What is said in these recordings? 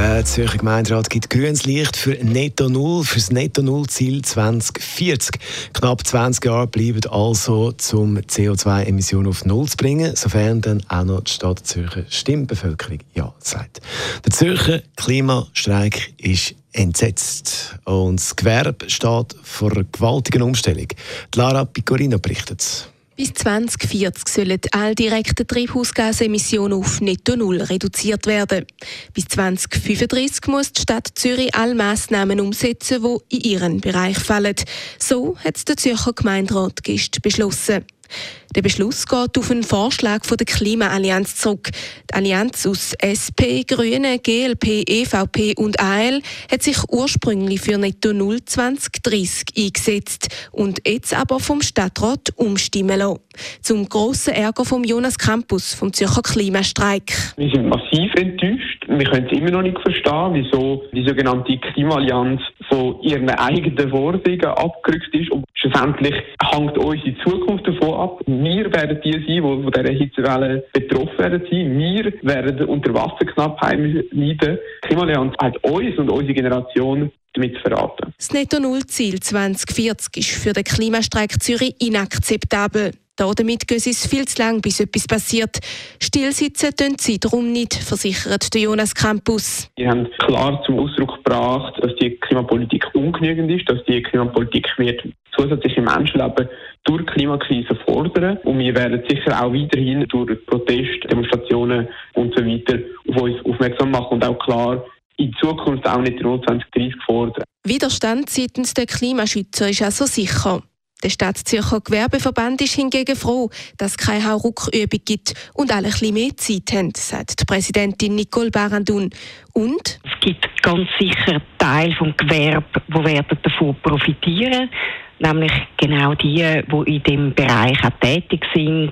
Der Zürcher Gemeinderat gibt grünes Licht für Netto Null, für das Netto Null Ziel 2040. Knapp 20 Jahre bleiben also, um CO2-Emissionen auf Null zu bringen, sofern dann auch noch die Stadt Zürcher Stimmbevölkerung Ja sagt. Der Zürcher Klimastreik ist entsetzt und das Gewerbe steht vor einer gewaltigen Umstellung. Die Lara Picorino berichtet. Bis 2040 sollen alle direkten Treibhausgasemissionen auf Netto Null reduziert werden. Bis 2035 muss die Stadt Zürich alle Massnahmen umsetzen, die in ihren Bereich fallen. So hat der Zürcher Gemeinderat gestern beschlossen. Der Beschluss geht auf einen Vorschlag von der Klimaallianz zurück. Die Allianz aus SP, Grünen, GLP, EVP und AL hat sich ursprünglich für Netto Null 2030 eingesetzt und jetzt aber vom Stadtrat umstimmen lassen. Zum grossen Ärger vom Jonas Campus vom Zürcher Klimastreik. Wir sind massiv enttäuscht. Wir können es immer noch nicht verstehen, wieso die sogenannte Klimaallianz von ihren eigenen Forderungen abgerückt ist. Und schlussendlich hängt unsere Zukunft davon ab. Wir werden die sein, die von dieser Hitzewelle betroffen werden. Wir werden unter Wasserknappheit leiden. Die Klimaallianz hat uns und unsere Generation damit verraten. Das Netto-Null-Ziel 2040 ist für den Klimastreik Zürich inakzeptabel. Damit geht es viel zu lang, bis etwas passiert. Stillsitzen tun sie darum nicht, versichert der Jonas Campus. Wir haben klar zum Ausdruck gebracht, dass die Klimapolitik ungenügend ist, dass die Klimapolitik wird zusätzliche Menschenleben durch die Klimakrise fordern. Und wir werden sicher auch weiterhin durch Proteste, Demonstrationen und so weiter auf uns aufmerksam machen und auch klar in Zukunft auch nicht nur 2030 fordern. Widerstand seitens der Klimaschützer ist also sicher. Der Stadt Zürcher Gewerbeverband ist hingegen froh, dass es keine Hauruckübung gibt und alle bisschen mehr Zeit haben, sagt die Präsidentin Nicole Barandun. Und? Es gibt ganz sicher Teile des Gewerbes, die davon profitieren werden nämlich genau die, die in dem Bereich auch tätig sind.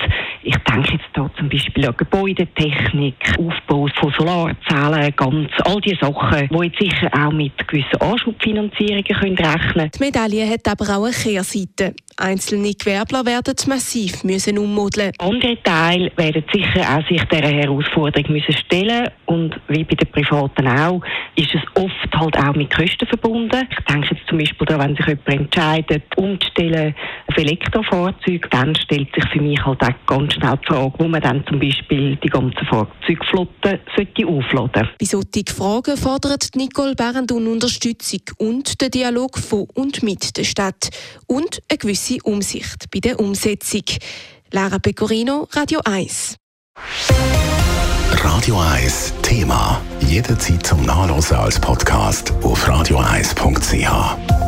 Ich denke jetzt hier zum Beispiel an Gebäudetechnik, Aufbau von Solarzellen, ganz all diese Sachen, die jetzt sicher auch mit gewissen Anschubfinanzierungen rechnen können. Die Medaille hat aber auch eine Kehrseite. Einzelne Gewerbler werden massiv müssen ummodeln. Andere Teile werden sicher auch sich dieser Herausforderung müssen stellen und wie bei den Privaten auch, ist es oft halt auch mit Kosten verbunden. Ich denke jetzt zum Beispiel daran, wenn sich jemand entscheidet, umzustellen auf Elektrofahrzeuge, dann stellt sich für mich halt auch ganz schnell die Frage, wo man dann zum Beispiel die ganze Fahrzeugflotte sollte aufladen. Bei solchen Fragen fordert Nicole Berendun Unterstützung und den Dialog von und mit der Stadt und eine gewisse Umsicht bei der Umsetzung. Lara Pecorino, Radio 1. Radio 1 Thema. Jederzeit zum Nachlesen als Podcast auf radio1.ch.